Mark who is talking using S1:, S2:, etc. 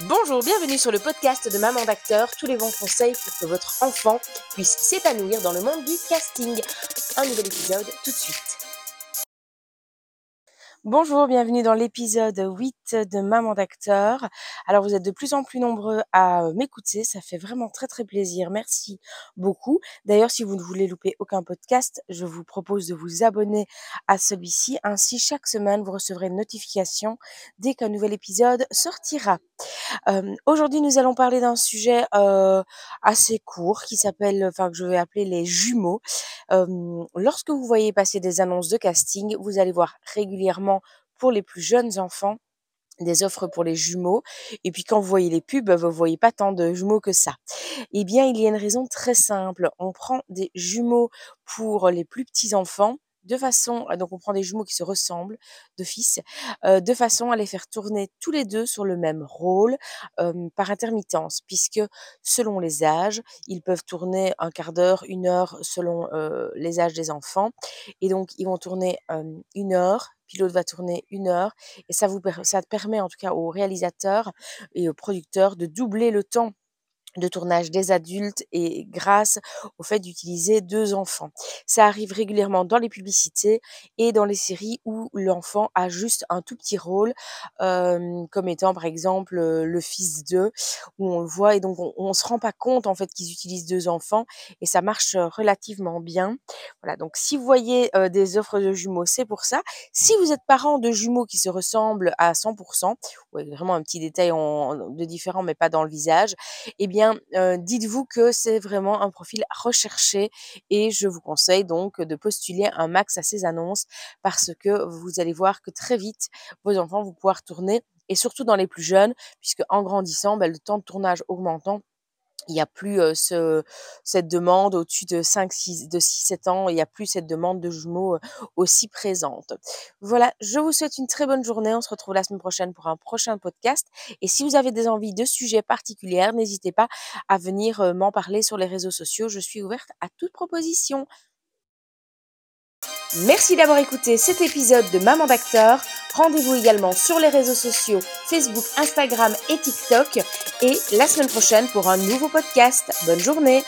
S1: Bonjour, bienvenue sur le podcast de Maman d'acteur, tous les bons conseils pour que votre enfant puisse s'épanouir dans le monde du casting. Un nouvel épisode tout de suite. Bonjour, bienvenue dans l'épisode 8 de Maman d'acteur. Alors vous êtes de plus en plus nombreux à euh, m'écouter, ça fait vraiment très très plaisir. Merci beaucoup. D'ailleurs, si vous ne voulez louper aucun podcast, je vous propose de vous abonner à celui-ci. Ainsi, chaque semaine, vous recevrez une notification dès qu'un nouvel épisode sortira. Euh, aujourd'hui, nous allons parler d'un sujet euh, assez court qui s'appelle, enfin que je vais appeler les jumeaux. Lorsque vous voyez passer des annonces de casting, vous allez voir régulièrement pour les plus jeunes enfants des offres pour les jumeaux. Et puis quand vous voyez les pubs, vous voyez pas tant de jumeaux que ça. Eh bien, il y a une raison très simple. On prend des jumeaux pour les plus petits enfants de façon, donc on prend des jumeaux qui se ressemblent de fils, de façon à les faire tourner tous les deux sur le même rôle par intermittence, puisque selon les âges, ils peuvent tourner un quart d'heure, une heure selon les âges des enfants, et donc ils vont tourner une heure, puis l'autre va tourner une heure. Et ça, vous, ça permet en tout cas aux réalisateurs et aux producteurs de doubler le temps de tournage des adultes et grâce au fait d'utiliser deux enfants. Ça arrive régulièrement dans les publicités et dans les séries où l'enfant a juste un tout petit rôle, comme étant par exemple le fils d'eux, où on le voit et donc on, ne se rend pas compte en fait qu'ils utilisent deux enfants et ça marche relativement bien. Voilà, donc si vous voyez des offres de jumeaux, c'est pour ça. Si vous êtes parent de jumeaux qui se ressemblent à 100%, ouais, vraiment un petit détail de différent mais pas dans le visage, eh bien dites-vous que c'est vraiment un profil recherché et je vous conseille donc de postuler un max à ces annonces parce que vous allez voir que très vite, vos enfants vont pouvoir tourner et surtout dans les plus jeunes, puisque en grandissant, bah, le temps de tournage augmentant, il y a plus ce, cette demande au-dessus de 5, 6, de 6, 7 ans, il n'y a plus cette demande de jumeaux aussi présente. Voilà, je vous souhaite une très bonne journée. On se retrouve la semaine prochaine pour un prochain podcast. Et si vous avez des envies de sujets particuliers, n'hésitez pas à venir m'en parler sur les réseaux sociaux. Je suis ouverte à toute proposition. Merci d'avoir écouté cet épisode de Maman d'acteur. Rendez-vous également sur les réseaux sociaux Facebook, Instagram et TikTok. Et la semaine prochaine pour un nouveau podcast. Bonne journée